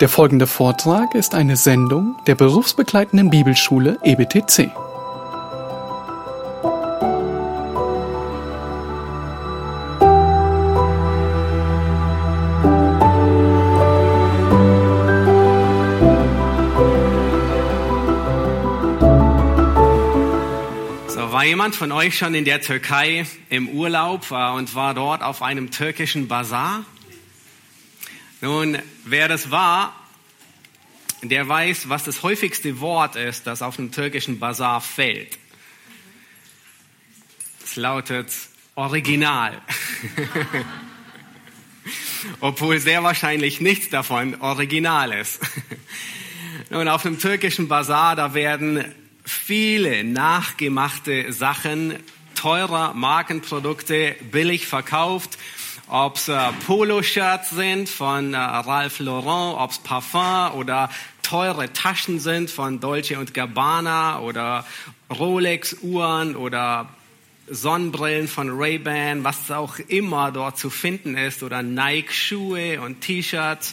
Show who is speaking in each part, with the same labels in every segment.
Speaker 1: Der folgende Vortrag ist eine Sendung der berufsbegleitenden Bibelschule EBTC.
Speaker 2: So, war jemand von euch schon in der Türkei im Urlaub äh, und war dort auf einem türkischen Bazar? Nun, wer das war, der weiß, was das häufigste Wort ist, das auf einem türkischen Bazar fällt. Es lautet Original. Obwohl sehr wahrscheinlich nichts davon original ist. Nun, auf einem türkischen Bazar, da werden viele nachgemachte Sachen teurer Markenprodukte billig verkauft. Ob es äh, Poloshirts sind von äh, Ralph Lauren, ob es Parfum oder teure Taschen sind von Dolce und Gabbana oder Rolex-Uhren oder Sonnenbrillen von Ray-Ban, was auch immer dort zu finden ist oder Nike-Schuhe und T-Shirts.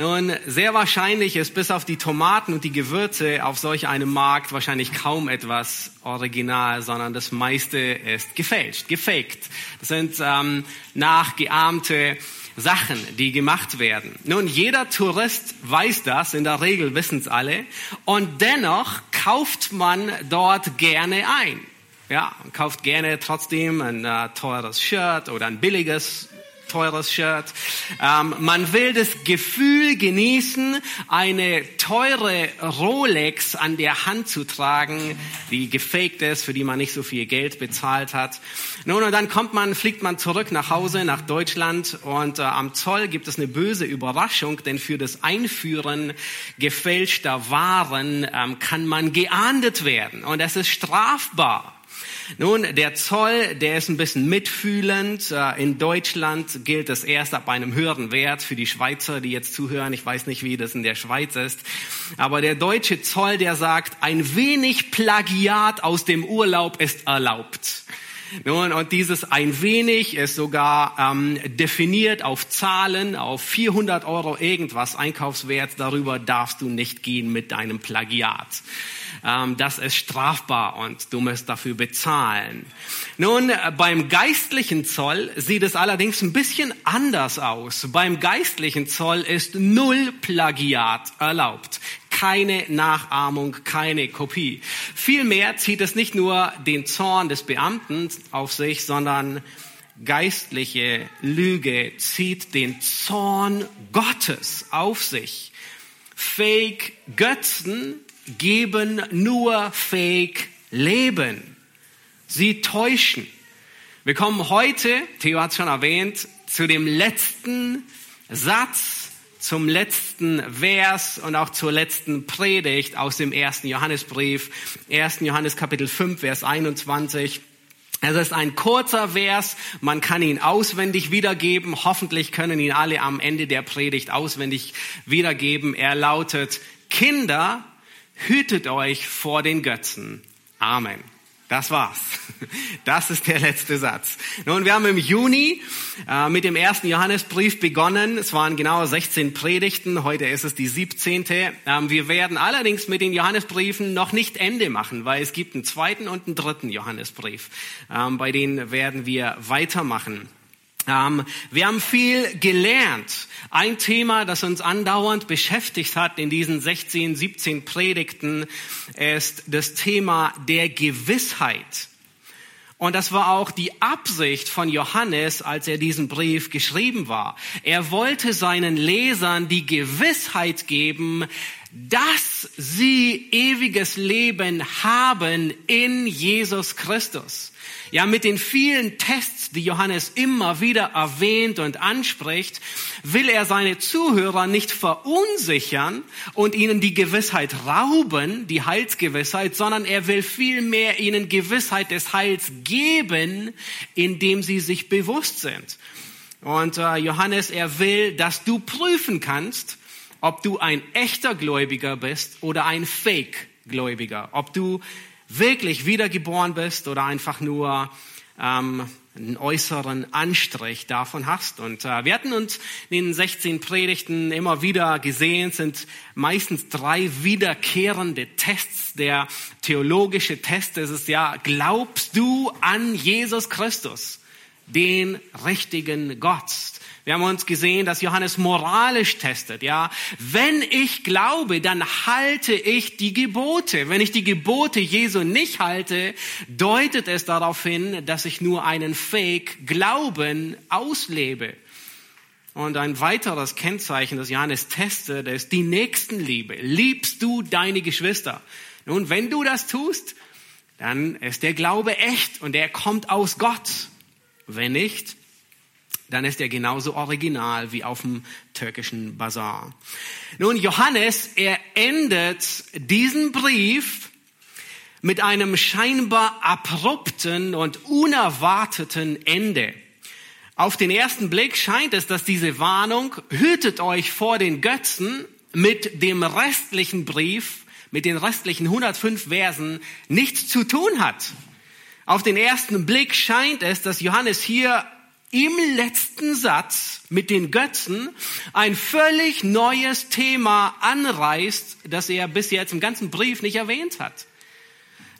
Speaker 2: Nun, sehr wahrscheinlich ist bis auf die Tomaten und die Gewürze auf solch einem Markt wahrscheinlich kaum etwas original, sondern das meiste ist gefälscht, gefaked. Das sind ähm, nachgeahmte Sachen, die gemacht werden. Nun, jeder Tourist weiß das, in der Regel wissen es alle, und dennoch kauft man dort gerne ein. Ja, kauft gerne trotzdem ein äh, teures Shirt oder ein billiges teures Shirt. Ähm, man will das Gefühl genießen, eine teure Rolex an der Hand zu tragen, die gefaked ist, für die man nicht so viel Geld bezahlt hat. Nun, und dann kommt man, fliegt man zurück nach Hause, nach Deutschland und äh, am Zoll gibt es eine böse Überraschung, denn für das Einführen gefälschter Waren ähm, kann man geahndet werden und es ist strafbar. Nun, der Zoll, der ist ein bisschen mitfühlend. Äh, In Deutschland gilt es erst ab einem höheren Wert für die Schweizer, die jetzt zuhören. Ich weiß nicht, wie das in der Schweiz ist. Aber der deutsche Zoll, der sagt, ein wenig Plagiat aus dem Urlaub ist erlaubt. Nun, und dieses ein wenig ist sogar ähm, definiert auf Zahlen, auf 400 Euro irgendwas Einkaufswert. Darüber darfst du nicht gehen mit deinem Plagiat. Ähm, das ist strafbar und du musst dafür bezahlen. Nun, äh, beim geistlichen Zoll sieht es allerdings ein bisschen anders aus. Beim geistlichen Zoll ist null Plagiat erlaubt keine Nachahmung, keine Kopie. Vielmehr zieht es nicht nur den Zorn des Beamten auf sich, sondern geistliche Lüge zieht den Zorn Gottes auf sich. Fake Götzen geben nur Fake Leben. Sie täuschen. Wir kommen heute, Theo hat es schon erwähnt, zu dem letzten Satz zum letzten Vers und auch zur letzten Predigt aus dem ersten Johannesbrief, 1. Johannes Kapitel 5, Vers 21. Es ist ein kurzer Vers, man kann ihn auswendig wiedergeben. Hoffentlich können ihn alle am Ende der Predigt auswendig wiedergeben. Er lautet, Kinder, hütet euch vor den Götzen. Amen. Das war's. Das ist der letzte Satz. Nun, wir haben im Juni äh, mit dem ersten Johannesbrief begonnen. Es waren genau 16 Predigten. Heute ist es die 17. Ähm, wir werden allerdings mit den Johannesbriefen noch nicht Ende machen, weil es gibt einen zweiten und einen dritten Johannesbrief. Ähm, bei denen werden wir weitermachen. Wir haben viel gelernt. Ein Thema, das uns andauernd beschäftigt hat in diesen 16, 17 Predigten, ist das Thema der Gewissheit. Und das war auch die Absicht von Johannes, als er diesen Brief geschrieben war. Er wollte seinen Lesern die Gewissheit geben, dass sie ewiges Leben haben in Jesus Christus. Ja, mit den vielen Tests, die Johannes immer wieder erwähnt und anspricht, will er seine Zuhörer nicht verunsichern und ihnen die Gewissheit rauben, die Heilsgewissheit, sondern er will vielmehr ihnen Gewissheit des Heils geben, indem sie sich bewusst sind. Und äh, Johannes, er will, dass du prüfen kannst, ob du ein echter Gläubiger bist oder ein Fake-Gläubiger, ob du wirklich wiedergeboren bist oder einfach nur ähm, einen äußeren Anstrich davon hast. Und äh, wir hatten uns in den 16 Predigten immer wieder gesehen, sind meistens drei wiederkehrende Tests. Der theologische Test ist ja, glaubst du an Jesus Christus, den richtigen Gott? Wir haben uns gesehen, dass Johannes moralisch testet, ja. Wenn ich glaube, dann halte ich die Gebote. Wenn ich die Gebote Jesu nicht halte, deutet es darauf hin, dass ich nur einen Fake Glauben auslebe. Und ein weiteres Kennzeichen, das Johannes testet, ist die Nächstenliebe. Liebst du deine Geschwister? Nun, wenn du das tust, dann ist der Glaube echt und er kommt aus Gott. Wenn nicht, dann ist er genauso original wie auf dem türkischen Bazar. Nun, Johannes, er endet diesen Brief mit einem scheinbar abrupten und unerwarteten Ende. Auf den ersten Blick scheint es, dass diese Warnung, hütet euch vor den Götzen, mit dem restlichen Brief, mit den restlichen 105 Versen nichts zu tun hat. Auf den ersten Blick scheint es, dass Johannes hier im letzten Satz mit den Götzen ein völlig neues Thema anreißt, das er bis jetzt im ganzen Brief nicht erwähnt hat.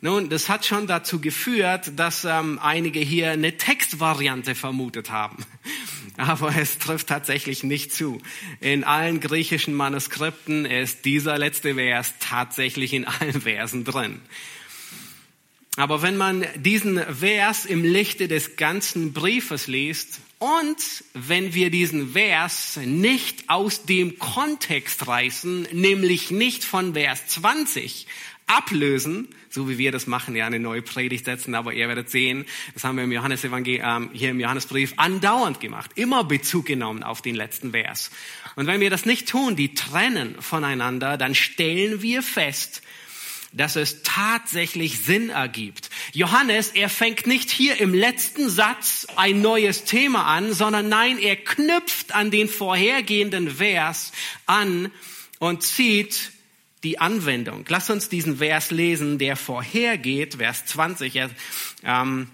Speaker 2: Nun, das hat schon dazu geführt, dass ähm, einige hier eine Textvariante vermutet haben. Aber es trifft tatsächlich nicht zu. In allen griechischen Manuskripten ist dieser letzte Vers tatsächlich in allen Versen drin. Aber wenn man diesen Vers im Lichte des ganzen Briefes liest und wenn wir diesen Vers nicht aus dem Kontext reißen, nämlich nicht von Vers 20 ablösen, so wie wir das machen, ja, eine neue Predigt setzen, aber ihr werdet sehen, das haben wir im Johannes ähm, hier im Johannesbrief andauernd gemacht, immer Bezug genommen auf den letzten Vers. Und wenn wir das nicht tun, die trennen voneinander, dann stellen wir fest, dass es tatsächlich Sinn ergibt. Johannes, er fängt nicht hier im letzten Satz ein neues Thema an, sondern nein, er knüpft an den vorhergehenden Vers an und zieht die Anwendung. Lass uns diesen Vers lesen, der vorhergeht, Vers 20. Ähm,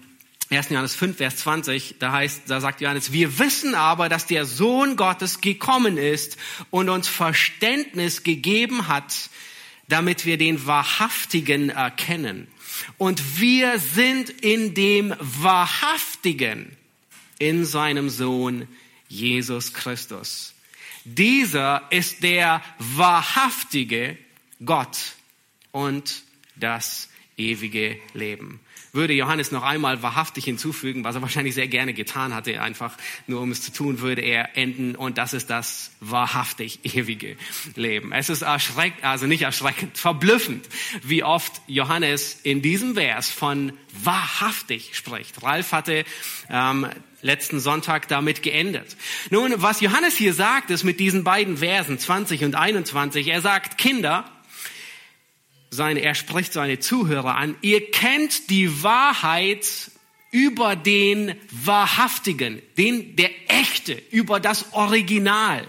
Speaker 2: 1. Johannes 5, Vers 20, da heißt, da sagt Johannes, wir wissen aber, dass der Sohn Gottes gekommen ist und uns Verständnis gegeben hat, damit wir den Wahrhaftigen erkennen. Und wir sind in dem Wahrhaftigen, in seinem Sohn Jesus Christus. Dieser ist der wahrhaftige Gott und das ewige Leben würde Johannes noch einmal wahrhaftig hinzufügen, was er wahrscheinlich sehr gerne getan hatte, einfach nur um es zu tun, würde er enden und das ist das wahrhaftig ewige Leben. Es ist erschreckend, also nicht erschreckend, verblüffend, wie oft Johannes in diesem Vers von wahrhaftig spricht. Ralf hatte ähm, letzten Sonntag damit geendet. Nun, was Johannes hier sagt, ist mit diesen beiden Versen 20 und 21, er sagt, Kinder, seine, er spricht seine Zuhörer an, ihr kennt die Wahrheit über den Wahrhaftigen, den, der Echte, über das Original.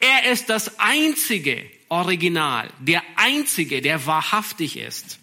Speaker 2: Er ist das einzige Original, der einzige, der wahrhaftig ist.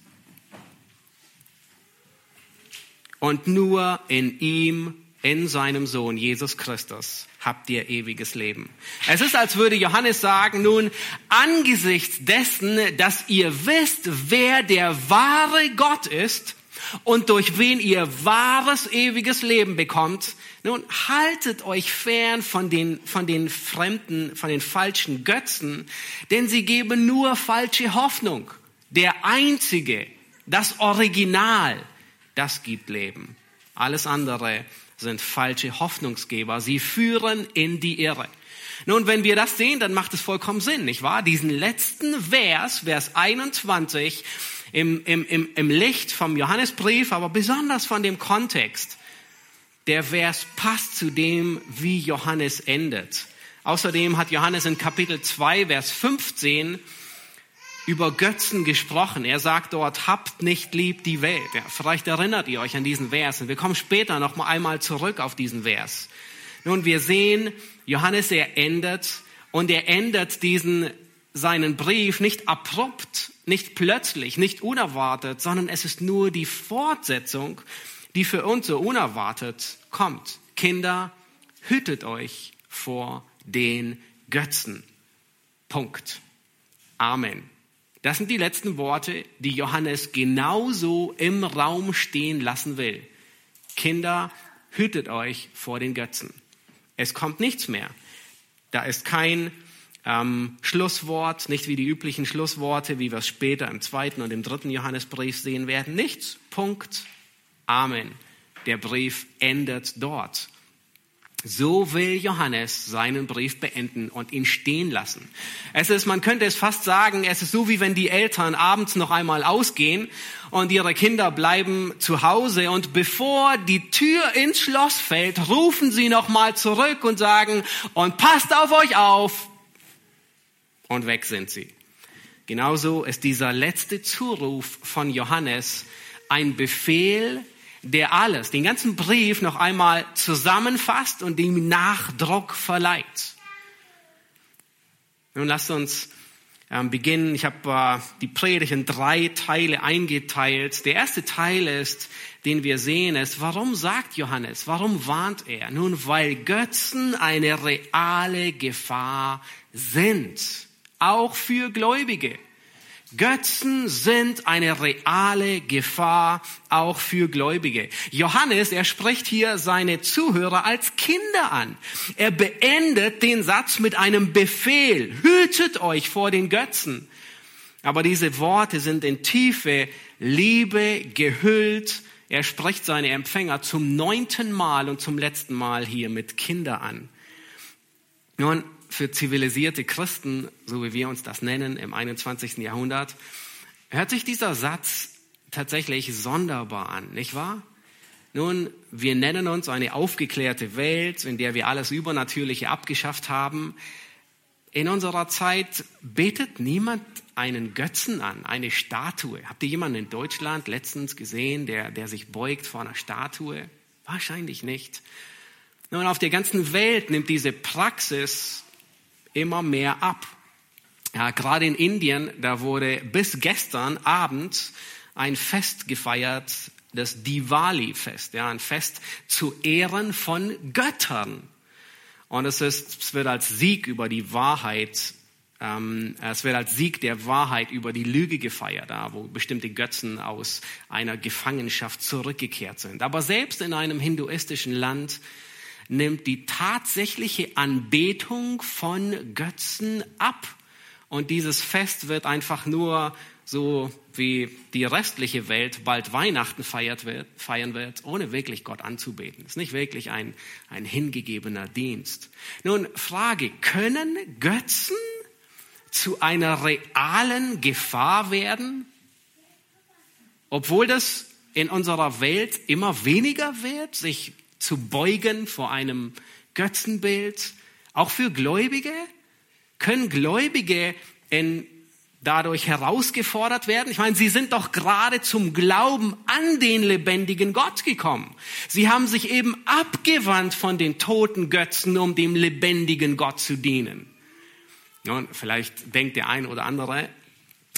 Speaker 2: Und nur in ihm in seinem Sohn Jesus Christus habt ihr ewiges Leben. Es ist, als würde Johannes sagen, nun, angesichts dessen, dass ihr wisst, wer der wahre Gott ist und durch wen ihr wahres ewiges Leben bekommt, nun, haltet euch fern von den, von den fremden, von den falschen Götzen, denn sie geben nur falsche Hoffnung. Der einzige, das Original, das gibt Leben. Alles andere sind falsche Hoffnungsgeber. Sie führen in die Irre. Nun, wenn wir das sehen, dann macht es vollkommen Sinn, nicht wahr? Diesen letzten Vers, Vers 21, im, im, im, im Licht vom Johannesbrief, aber besonders von dem Kontext. Der Vers passt zu dem, wie Johannes endet. Außerdem hat Johannes in Kapitel 2, Vers 15 über Götzen gesprochen. Er sagt dort, habt nicht lieb die Welt. Ja, vielleicht erinnert ihr euch an diesen Vers. Und wir kommen später noch mal einmal zurück auf diesen Vers. Nun, wir sehen, Johannes, er ändert und er ändert diesen, seinen Brief nicht abrupt, nicht plötzlich, nicht unerwartet, sondern es ist nur die Fortsetzung die für uns so unerwartet kommt. Kinder, hütet euch vor den Götzen. Punkt. Amen. Das sind die letzten Worte, die Johannes genauso im Raum stehen lassen will. Kinder, hütet euch vor den Götzen. Es kommt nichts mehr. Da ist kein ähm, Schlusswort, nicht wie die üblichen Schlussworte, wie wir es später im zweiten und im dritten Johannesbrief sehen werden. Nichts. Punkt. Amen. Der Brief endet dort. So will Johannes seinen Brief beenden und ihn stehen lassen. Es ist, man könnte es fast sagen, es ist so wie wenn die Eltern abends noch einmal ausgehen und ihre Kinder bleiben zu Hause und bevor die Tür ins Schloss fällt, rufen sie noch mal zurück und sagen, und passt auf euch auf. Und weg sind sie. Genauso ist dieser letzte Zuruf von Johannes ein Befehl der alles, den ganzen Brief noch einmal zusammenfasst und dem Nachdruck verleiht. Nun lasst uns ähm, beginnen. Ich habe äh, die Predigt in drei Teile eingeteilt. Der erste Teil ist, den wir sehen, ist, warum sagt Johannes, warum warnt er? Nun, weil Götzen eine reale Gefahr sind, auch für Gläubige. Götzen sind eine reale Gefahr auch für Gläubige. Johannes, er spricht hier seine Zuhörer als Kinder an. Er beendet den Satz mit einem Befehl. Hütet euch vor den Götzen. Aber diese Worte sind in tiefe Liebe gehüllt. Er spricht seine Empfänger zum neunten Mal und zum letzten Mal hier mit Kinder an. Nun, für zivilisierte Christen, so wie wir uns das nennen im 21. Jahrhundert, hört sich dieser Satz tatsächlich sonderbar an, nicht wahr? Nun, wir nennen uns eine aufgeklärte Welt, in der wir alles Übernatürliche abgeschafft haben. In unserer Zeit betet niemand einen Götzen an, eine Statue. Habt ihr jemanden in Deutschland letztens gesehen, der, der sich beugt vor einer Statue? Wahrscheinlich nicht. Nun, auf der ganzen Welt nimmt diese Praxis immer mehr ab. Ja, gerade in Indien, da wurde bis gestern Abend ein Fest gefeiert, das Diwali-Fest, ja, ein Fest zu Ehren von Göttern. Und es, ist, es wird als Sieg über die Wahrheit, ähm, es wird als Sieg der Wahrheit über die Lüge gefeiert, da, wo bestimmte Götzen aus einer Gefangenschaft zurückgekehrt sind. Aber selbst in einem hinduistischen Land nimmt die tatsächliche Anbetung von Götzen ab. Und dieses Fest wird einfach nur so wie die restliche Welt bald Weihnachten feiert wird, feiern wird, ohne wirklich Gott anzubeten. Das ist nicht wirklich ein, ein hingegebener Dienst. Nun, Frage, können Götzen zu einer realen Gefahr werden? Obwohl das in unserer Welt immer weniger wird, sich zu beugen vor einem Götzenbild. Auch für Gläubige können Gläubige in, dadurch herausgefordert werden. Ich meine, sie sind doch gerade zum Glauben an den lebendigen Gott gekommen. Sie haben sich eben abgewandt von den toten Götzen, um dem lebendigen Gott zu dienen. Nun, vielleicht denkt der ein oder andere,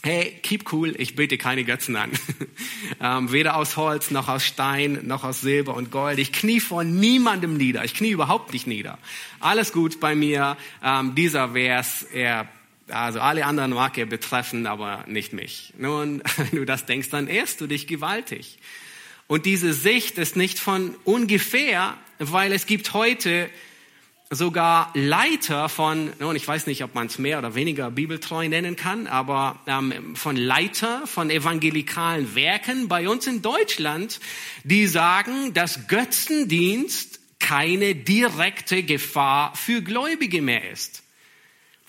Speaker 2: hey, keep cool, ich bete keine Götzen an. ähm, weder aus Holz, noch aus Stein, noch aus Silber und Gold. Ich knie vor niemandem nieder. Ich knie überhaupt nicht nieder. Alles gut bei mir. Ähm, dieser Vers, er, also alle anderen mag er betreffen, aber nicht mich. Nun, wenn du das denkst, dann ehrst du dich gewaltig. Und diese Sicht ist nicht von ungefähr, weil es gibt heute sogar Leiter von, und ich weiß nicht, ob man es mehr oder weniger bibeltreu nennen kann, aber ähm, von Leiter von evangelikalen Werken bei uns in Deutschland, die sagen, dass Götzendienst keine direkte Gefahr für Gläubige mehr ist.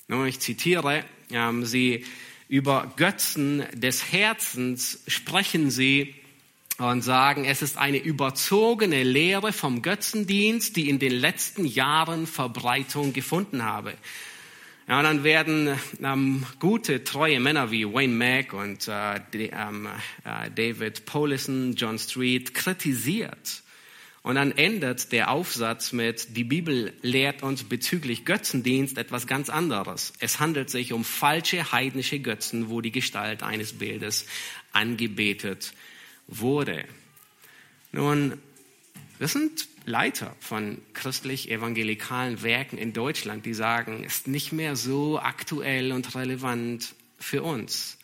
Speaker 2: Nun, ich zitiere, ähm, sie über Götzen des Herzens sprechen sie und sagen, es ist eine überzogene Lehre vom Götzendienst, die in den letzten Jahren Verbreitung gefunden habe. Ja, und dann werden ähm, gute, treue Männer wie Wayne Mack und äh, die, ähm, äh, David Paulison, John Street kritisiert. Und dann endet der Aufsatz mit, die Bibel lehrt uns bezüglich Götzendienst etwas ganz anderes. Es handelt sich um falsche heidnische Götzen, wo die Gestalt eines Bildes angebetet wurde. Nun, das sind Leiter von christlich-evangelikalen Werken in Deutschland, die sagen, ist nicht mehr so aktuell und relevant für uns.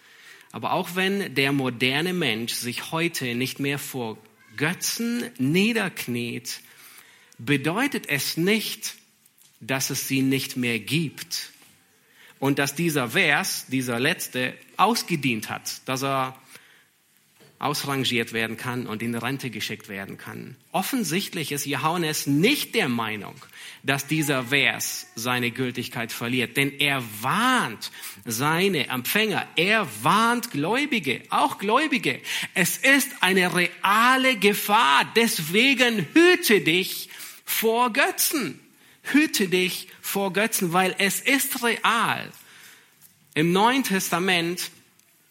Speaker 2: Aber auch wenn der moderne Mensch sich heute nicht mehr vor Götzen niederkniet, bedeutet es nicht, dass es sie nicht mehr gibt. Und dass dieser Vers, dieser letzte, ausgedient hat, dass er ausrangiert werden kann und in Rente geschickt werden kann. Offensichtlich ist Johannes nicht der Meinung, dass dieser Vers seine Gültigkeit verliert, denn er warnt seine Empfänger, er warnt Gläubige, auch Gläubige. Es ist eine reale Gefahr, deswegen hüte dich vor Götzen. Hüte dich vor Götzen, weil es ist real. Im Neuen Testament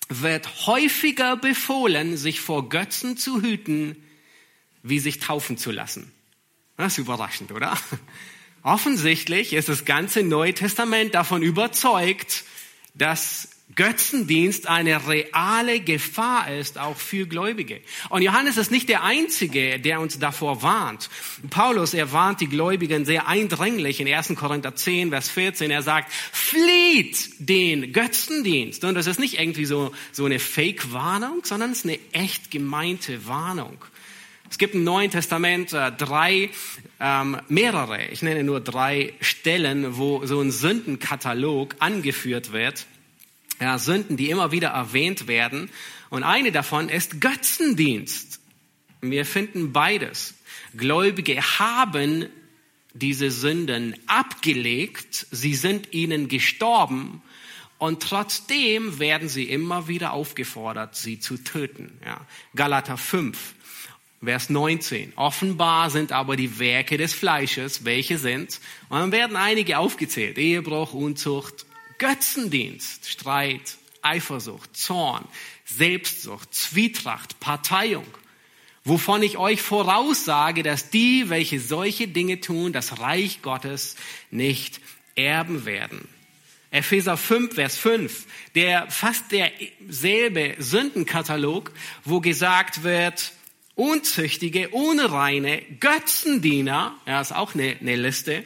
Speaker 2: wird häufiger befohlen, sich vor Götzen zu hüten, wie sich taufen zu lassen. Das ist überraschend, oder? Offensichtlich ist das ganze Neue Testament davon überzeugt, dass Götzendienst eine reale Gefahr ist, auch für Gläubige. Und Johannes ist nicht der Einzige, der uns davor warnt. Paulus, er warnt die Gläubigen sehr eindringlich in 1. Korinther 10, Vers 14. Er sagt, flieht den Götzendienst. Und das ist nicht irgendwie so, so eine Fake-Warnung, sondern es ist eine echt gemeinte Warnung. Es gibt im Neuen Testament äh, drei, ähm, mehrere, ich nenne nur drei Stellen, wo so ein Sündenkatalog angeführt wird ja, Sünden, die immer wieder erwähnt werden. Und eine davon ist Götzendienst. Wir finden beides. Gläubige haben diese Sünden abgelegt, sie sind ihnen gestorben und trotzdem werden sie immer wieder aufgefordert, sie zu töten. Ja. Galater 5, Vers 19. Offenbar sind aber die Werke des Fleisches, welche sind, und dann werden einige aufgezählt. Ehebruch, Unzucht, Götzendienst, Streit, Eifersucht, Zorn, Selbstsucht, Zwietracht, Parteiung, wovon ich euch voraussage, dass die, welche solche Dinge tun, das Reich Gottes nicht erben werden. Epheser 5, Vers 5, der fast derselbe Sündenkatalog, wo gesagt wird, Unzüchtige, Unreine, Götzendiener, ja, ist auch eine, eine Liste,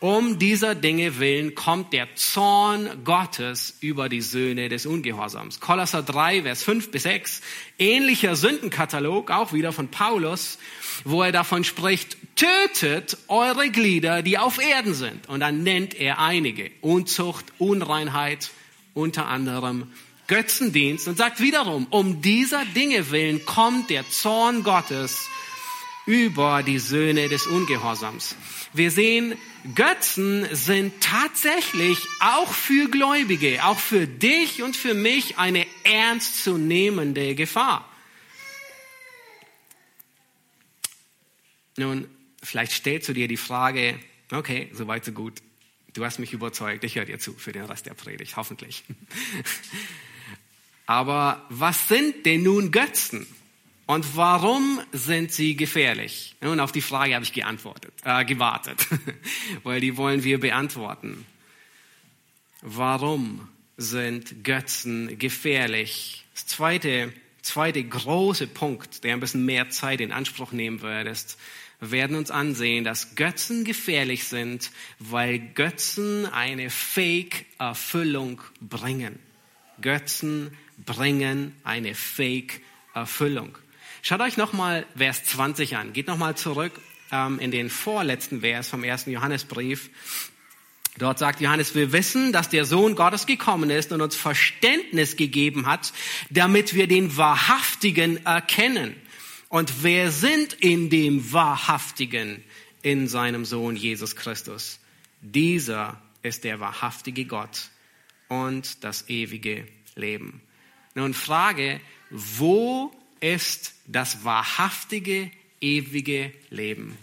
Speaker 2: um dieser Dinge willen kommt der Zorn Gottes über die Söhne des Ungehorsams. Kolosser 3, Vers 5 bis 6. Ähnlicher Sündenkatalog, auch wieder von Paulus, wo er davon spricht, tötet eure Glieder, die auf Erden sind. Und dann nennt er einige. Unzucht, Unreinheit, unter anderem Götzendienst und sagt wiederum, um dieser Dinge willen kommt der Zorn Gottes über die Söhne des Ungehorsams. Wir sehen, Götzen sind tatsächlich auch für Gläubige, auch für dich und für mich eine ernstzunehmende Gefahr. Nun, vielleicht stellst du dir die Frage, okay, soweit so gut. Du hast mich überzeugt, ich höre dir zu für den Rest der Predigt, hoffentlich. Aber was sind denn nun Götzen? Und warum sind sie gefährlich? Und auf die Frage habe ich geantwortet, äh, gewartet, weil die wollen wir beantworten. Warum sind Götzen gefährlich? Das zweite, zweite große Punkt, der ein bisschen mehr Zeit in Anspruch nehmen wird, ist, wir werden uns ansehen, dass Götzen gefährlich sind, weil Götzen eine Fake-Erfüllung bringen. Götzen bringen eine Fake-Erfüllung. Schaut euch nochmal Vers 20 an. Geht nochmal zurück ähm, in den vorletzten Vers vom ersten Johannesbrief. Dort sagt Johannes, wir wissen, dass der Sohn Gottes gekommen ist und uns Verständnis gegeben hat, damit wir den Wahrhaftigen erkennen. Und wer sind in dem Wahrhaftigen in seinem Sohn Jesus Christus? Dieser ist der wahrhaftige Gott und das ewige Leben. Nun Frage, wo ist das wahrhaftige, ewige Leben.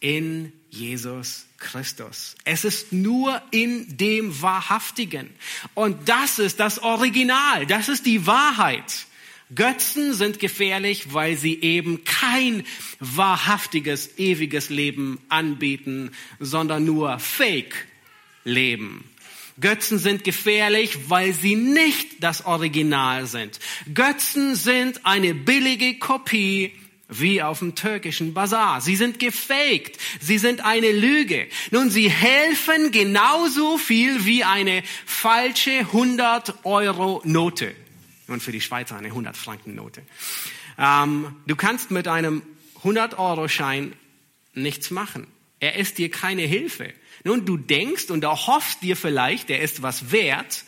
Speaker 2: In Jesus Christus. Es ist nur in dem Wahrhaftigen. Und das ist das Original. Das ist die Wahrheit. Götzen sind gefährlich, weil sie eben kein wahrhaftiges, ewiges Leben anbieten, sondern nur Fake Leben. Götzen sind gefährlich, weil sie nicht das Original sind. Götzen sind eine billige Kopie wie auf dem türkischen Bazar. Sie sind gefaked. Sie sind eine Lüge. Nun, sie helfen genauso viel wie eine falsche 100 Euro Note. Und für die Schweizer eine 100 Franken Note. Ähm, du kannst mit einem 100 Euro Schein nichts machen. Er ist dir keine Hilfe. Nun, du denkst und erhoffst dir vielleicht, er ist was wert,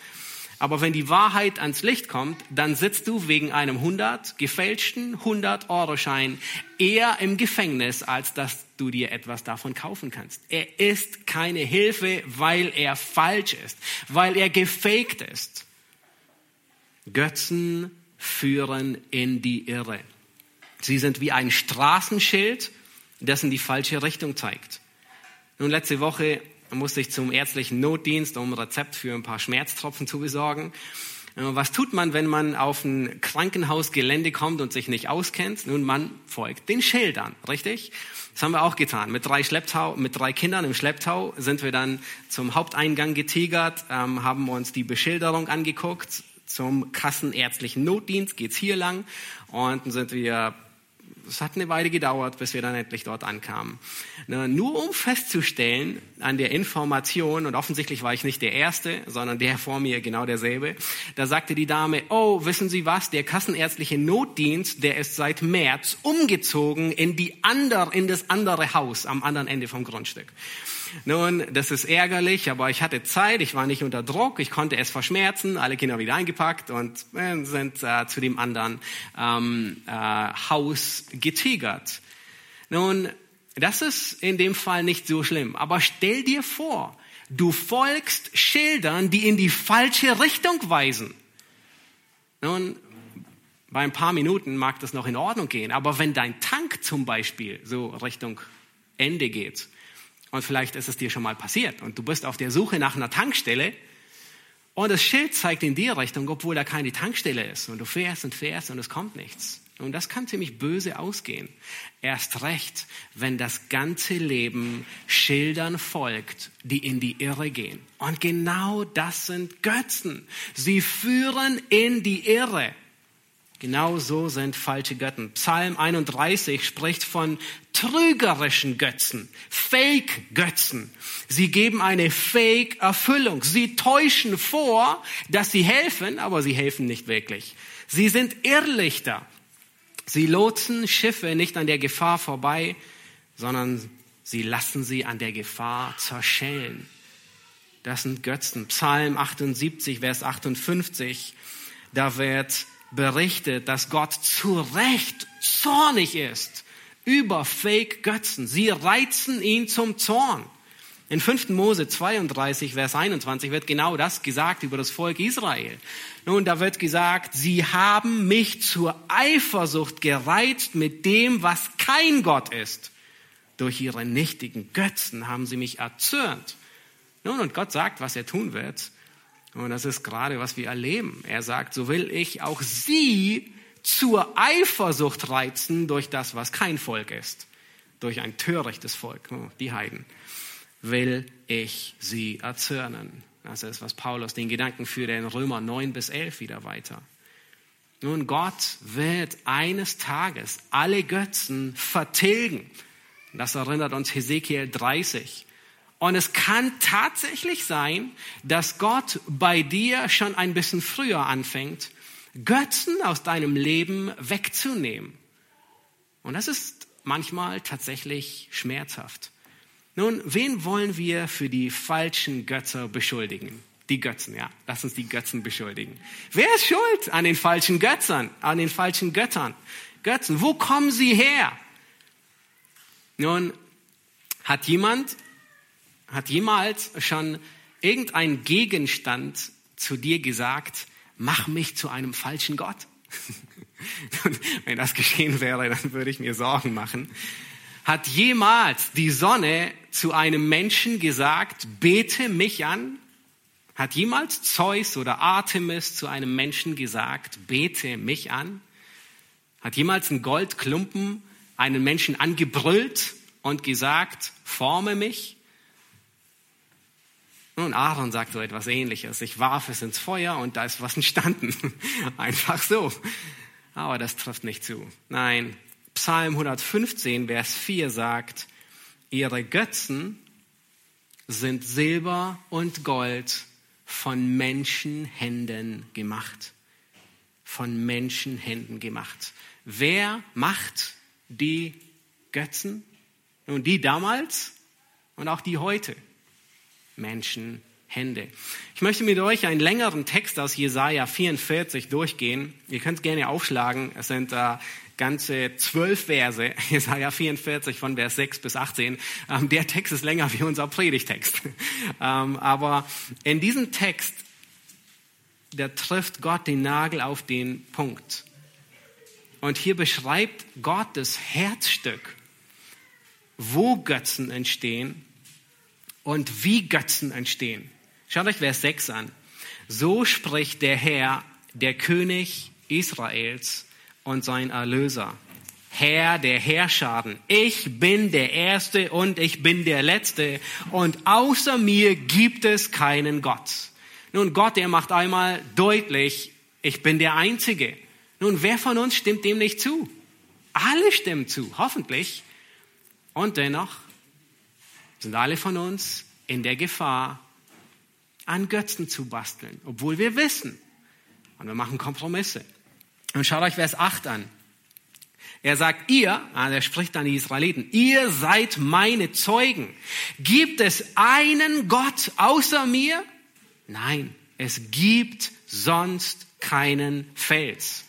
Speaker 2: aber wenn die Wahrheit ans Licht kommt, dann sitzt du wegen einem 100 gefälschten 100 Euro Schein eher im Gefängnis, als dass du dir etwas davon kaufen kannst. Er ist keine Hilfe, weil er falsch ist, weil er gefaked ist. Götzen führen in die Irre. Sie sind wie ein Straßenschild, das in die falsche Richtung zeigt. Nun, letzte Woche musste ich zum ärztlichen Notdienst, um ein Rezept für ein paar Schmerztropfen zu besorgen. Äh, was tut man, wenn man auf ein Krankenhausgelände kommt und sich nicht auskennt? Nun, man folgt den Schildern, richtig? Das haben wir auch getan. Mit drei Schlepptau, mit drei Kindern im Schlepptau sind wir dann zum Haupteingang getigert, ähm, haben uns die Beschilderung angeguckt. Zum kassenärztlichen Notdienst geht's hier lang und dann sind wir es hat eine Weile gedauert, bis wir dann endlich dort ankamen. Nur um festzustellen an der Information, und offensichtlich war ich nicht der Erste, sondern der vor mir genau derselbe, da sagte die Dame, oh, wissen Sie was, der kassenärztliche Notdienst, der ist seit März umgezogen in, die andere, in das andere Haus am anderen Ende vom Grundstück. Nun, das ist ärgerlich, aber ich hatte Zeit, ich war nicht unter Druck, ich konnte es verschmerzen, alle Kinder wieder eingepackt und äh, sind äh, zu dem anderen ähm, äh, Haus getigert. Nun, das ist in dem Fall nicht so schlimm, aber stell dir vor, du folgst Schildern, die in die falsche Richtung weisen. Nun, bei ein paar Minuten mag das noch in Ordnung gehen, aber wenn dein Tank zum Beispiel so Richtung Ende geht, und vielleicht ist es dir schon mal passiert und du bist auf der Suche nach einer Tankstelle und das Schild zeigt in die Richtung, obwohl da keine Tankstelle ist. Und du fährst und fährst und es kommt nichts. Und das kann ziemlich böse ausgehen. Erst recht, wenn das ganze Leben Schildern folgt, die in die Irre gehen. Und genau das sind Götzen. Sie führen in die Irre. Genau so sind falsche Götten. Psalm 31 spricht von trügerischen Götzen, Fake-Götzen. Sie geben eine Fake-Erfüllung. Sie täuschen vor, dass sie helfen, aber sie helfen nicht wirklich. Sie sind Irrlichter. Sie lotsen Schiffe nicht an der Gefahr vorbei, sondern sie lassen sie an der Gefahr zerschellen. Das sind Götzen. Psalm 78, Vers 58, da wird berichtet, dass Gott zu Recht zornig ist über Fake-Götzen. Sie reizen ihn zum Zorn. In 5. Mose 32, Vers 21 wird genau das gesagt über das Volk Israel. Nun, da wird gesagt, sie haben mich zur Eifersucht gereizt mit dem, was kein Gott ist. Durch ihre nichtigen Götzen haben sie mich erzürnt. Nun, und Gott sagt, was er tun wird. Und das ist gerade, was wir erleben. Er sagt, so will ich auch sie zur Eifersucht reizen durch das, was kein Volk ist. Durch ein törichtes Volk, oh, die Heiden, will ich sie erzürnen. Das ist, was Paulus den Gedanken führt in Römer 9 bis 11 wieder weiter. Nun, Gott wird eines Tages alle Götzen vertilgen. Das erinnert uns Hesekiel 30. Und es kann tatsächlich sein, dass Gott bei dir schon ein bisschen früher anfängt, Götzen aus deinem Leben wegzunehmen. Und das ist manchmal tatsächlich schmerzhaft. Nun, wen wollen wir für die falschen Götter beschuldigen? Die Götzen, ja. Lass uns die Götzen beschuldigen. Wer ist schuld an den falschen Götzern, an den falschen Göttern? Götzen, wo kommen sie her? Nun, hat jemand hat jemals schon irgendein Gegenstand zu dir gesagt, mach mich zu einem falschen Gott? Wenn das geschehen wäre, dann würde ich mir Sorgen machen. Hat jemals die Sonne zu einem Menschen gesagt, bete mich an? Hat jemals Zeus oder Artemis zu einem Menschen gesagt, bete mich an? Hat jemals ein Goldklumpen einen Menschen angebrüllt und gesagt, forme mich? Nun, Aaron sagt so etwas ähnliches. Ich warf es ins Feuer und da ist was entstanden. Einfach so. Aber das trifft nicht zu. Nein, Psalm 115, Vers 4 sagt, ihre Götzen sind Silber und Gold von Menschenhänden gemacht. Von Menschenhänden gemacht. Wer macht die Götzen? Nun, die damals und auch die heute. Menschenhände. Ich möchte mit euch einen längeren Text aus Jesaja 44 durchgehen. Ihr könnt es gerne aufschlagen. Es sind äh, ganze zwölf Verse, Jesaja 44 von Vers 6 bis 18. Ähm, der Text ist länger wie unser Predigtext. Ähm, aber in diesem Text, da trifft Gott den Nagel auf den Punkt. Und hier beschreibt Gott das Herzstück, wo Götzen entstehen und wie Götzen entstehen. Schaut euch Vers 6 an. So spricht der Herr, der König Israels und sein Erlöser. Herr der Herrscharen, ich bin der Erste und ich bin der Letzte und außer mir gibt es keinen Gott. Nun, Gott, er macht einmal deutlich, ich bin der Einzige. Nun, wer von uns stimmt dem nicht zu? Alle stimmen zu, hoffentlich. Und dennoch sind alle von uns in der Gefahr, an Götzen zu basteln, obwohl wir wissen. Und wir machen Kompromisse. Und schaut euch Vers 8 an. Er sagt, ihr, also er spricht an die Israeliten, ihr seid meine Zeugen. Gibt es einen Gott außer mir? Nein, es gibt sonst keinen Fels.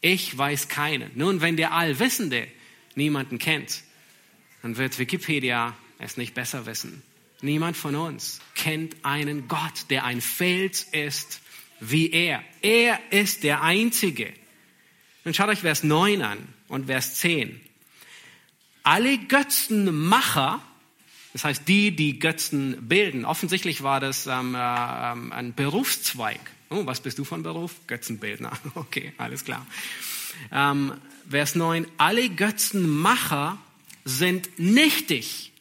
Speaker 2: Ich weiß keinen. Nun, wenn der Allwissende niemanden kennt, dann wird Wikipedia es nicht besser wissen. Niemand von uns kennt einen Gott, der ein Fels ist wie er. Er ist der Einzige. Nun schaut euch Vers 9 an und Vers 10. Alle Götzenmacher, das heißt die, die Götzen bilden, offensichtlich war das ähm, äh, ein Berufszweig. Oh, was bist du von Beruf? Götzenbildner. Okay, alles klar. Ähm, Vers 9. Alle Götzenmacher sind nichtig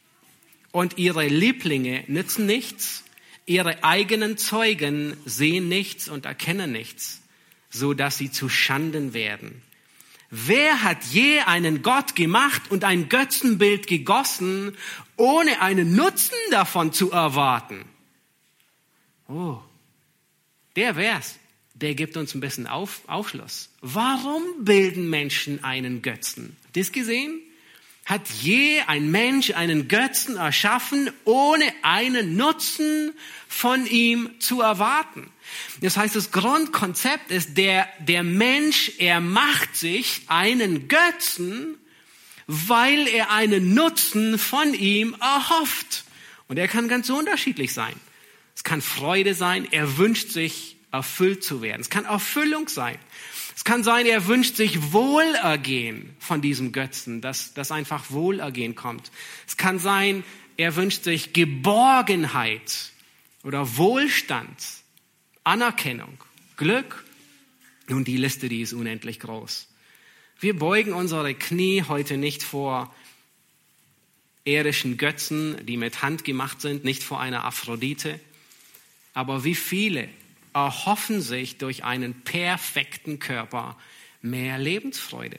Speaker 2: und ihre Lieblinge nützen nichts. Ihre eigenen Zeugen sehen nichts und erkennen nichts, so dass sie zu Schanden werden. Wer hat je einen Gott gemacht und ein Götzenbild gegossen, ohne einen Nutzen davon zu erwarten? Oh, der wär's. Der gibt uns ein bisschen Auf, Aufschluss. Warum bilden Menschen einen Götzen? Das gesehen? Hat je ein Mensch einen Götzen erschaffen, ohne einen Nutzen von ihm zu erwarten? Das heißt, das Grundkonzept ist, der, der Mensch, er macht sich einen Götzen, weil er einen Nutzen von ihm erhofft. Und er kann ganz unterschiedlich sein. Es kann Freude sein, er wünscht sich erfüllt zu werden. Es kann Erfüllung sein. Es kann sein, er wünscht sich Wohlergehen von diesem Götzen, dass, dass einfach Wohlergehen kommt. Es kann sein, er wünscht sich Geborgenheit oder Wohlstand, Anerkennung, Glück. Nun, die Liste, die ist unendlich groß. Wir beugen unsere Knie heute nicht vor irdischen Götzen, die mit Hand gemacht sind, nicht vor einer Aphrodite. Aber wie viele erhoffen sich durch einen perfekten Körper mehr Lebensfreude,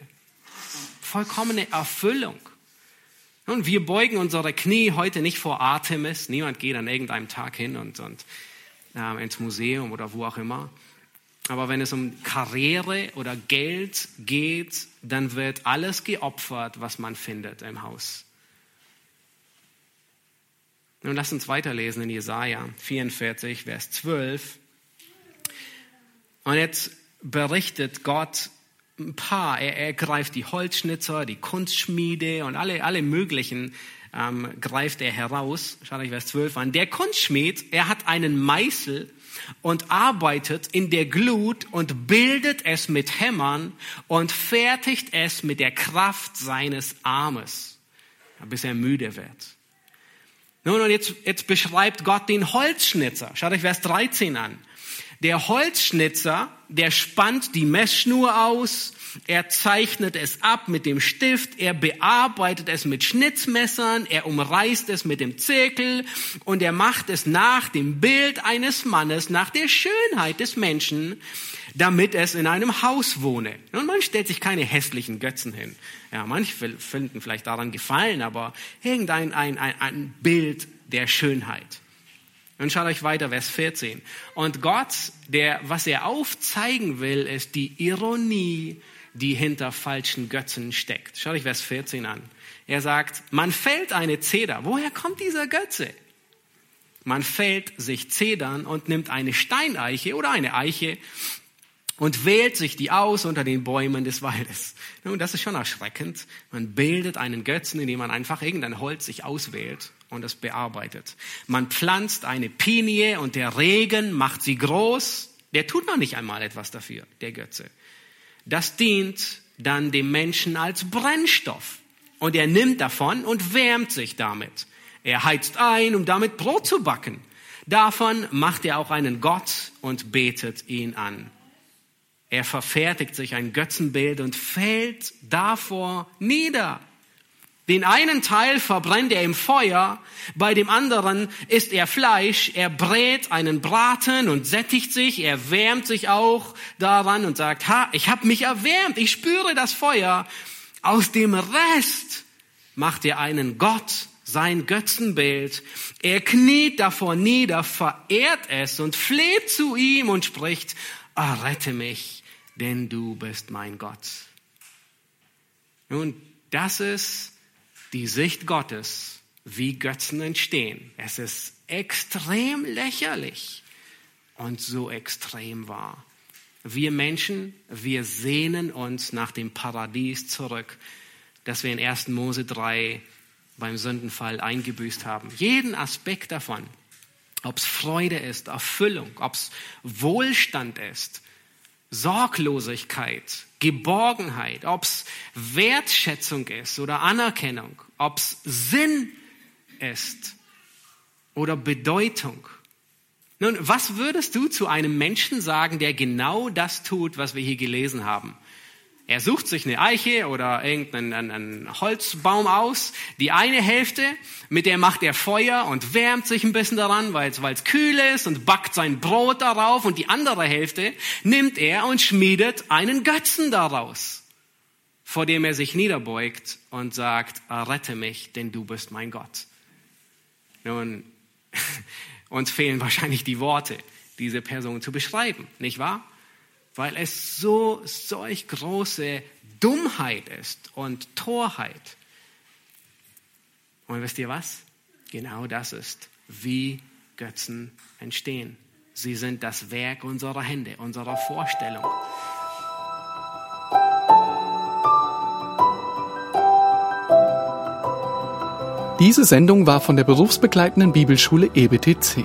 Speaker 2: vollkommene Erfüllung. Und wir beugen unsere Knie heute nicht vor Artemis. Niemand geht an irgendeinem Tag hin und, und äh, ins Museum oder wo auch immer. Aber wenn es um Karriere oder Geld geht, dann wird alles geopfert, was man findet im Haus. Nun lasst uns weiterlesen in Jesaja 44, Vers 12. Und jetzt berichtet Gott ein paar. Er, er greift die Holzschnitzer, die Kunstschmiede und alle, alle möglichen ähm, greift er heraus. Schaut euch Vers 12 an. Der Kunstschmied, er hat einen Meißel und arbeitet in der Glut und bildet es mit Hämmern und fertigt es mit der Kraft seines Armes, bis er müde wird. Nun, und jetzt, jetzt beschreibt Gott den Holzschnitzer. Schaut euch Vers 13 an. Der Holzschnitzer, der spannt die Messschnur aus, er zeichnet es ab mit dem Stift, er bearbeitet es mit Schnitzmessern, er umreißt es mit dem Zirkel und er macht es nach dem Bild eines Mannes, nach der Schönheit des Menschen, damit es in einem Haus wohne. Und man stellt sich keine hässlichen Götzen hin. Ja, manche finden vielleicht daran gefallen, aber irgendein ein, ein, ein Bild der Schönheit. Und schaut euch weiter, Vers 14. Und Gott, der, was er aufzeigen will, ist die Ironie, die hinter falschen Götzen steckt. Schaut euch Vers 14 an. Er sagt, man fällt eine Zeder. Woher kommt dieser Götze? Man fällt sich Zedern und nimmt eine Steineiche oder eine Eiche und wählt sich die aus unter den Bäumen des Waldes. Nun, das ist schon erschreckend. Man bildet einen Götzen, indem man einfach irgendein Holz sich auswählt und es bearbeitet. Man pflanzt eine Pinie und der Regen macht sie groß. Der tut noch nicht einmal etwas dafür, der Götze. Das dient dann dem Menschen als Brennstoff. Und er nimmt davon und wärmt sich damit. Er heizt ein, um damit Brot zu backen. Davon macht er auch einen Gott und betet ihn an. Er verfertigt sich ein Götzenbild und fällt davor nieder. Den einen Teil verbrennt er im Feuer, bei dem anderen isst er Fleisch, er brät einen Braten und sättigt sich, er wärmt sich auch daran und sagt, ha, ich habe mich erwärmt, ich spüre das Feuer. Aus dem Rest macht er einen Gott, sein Götzenbild. Er kniet davor nieder, verehrt es und fleht zu ihm und spricht, errette mich, denn du bist mein Gott. Nun, das ist die Sicht Gottes, wie Götzen entstehen. Es ist extrem lächerlich und so extrem wahr. Wir Menschen, wir sehnen uns nach dem Paradies zurück, das wir in 1. Mose 3 beim Sündenfall eingebüßt haben. Jeden Aspekt davon, ob es Freude ist, Erfüllung, ob es Wohlstand ist, Sorglosigkeit, Geborgenheit, ob es Wertschätzung ist oder Anerkennung, ob es Sinn ist oder Bedeutung. Nun, was würdest du zu einem Menschen sagen, der genau das tut, was wir hier gelesen haben? Er sucht sich eine Eiche oder irgendeinen einen Holzbaum aus. Die eine Hälfte, mit der macht er Feuer und wärmt sich ein bisschen daran, weil es kühl ist und backt sein Brot darauf. Und die andere Hälfte nimmt er und schmiedet einen Götzen daraus, vor dem er sich niederbeugt und sagt, rette mich, denn du bist mein Gott. Nun, uns fehlen wahrscheinlich die Worte, diese Person zu beschreiben, nicht wahr? Weil es so solch große Dummheit ist und Torheit. Und wisst ihr was? Genau das ist, wie Götzen entstehen. Sie sind das Werk unserer Hände, unserer Vorstellung.
Speaker 1: Diese Sendung war von der berufsbegleitenden Bibelschule EBTC.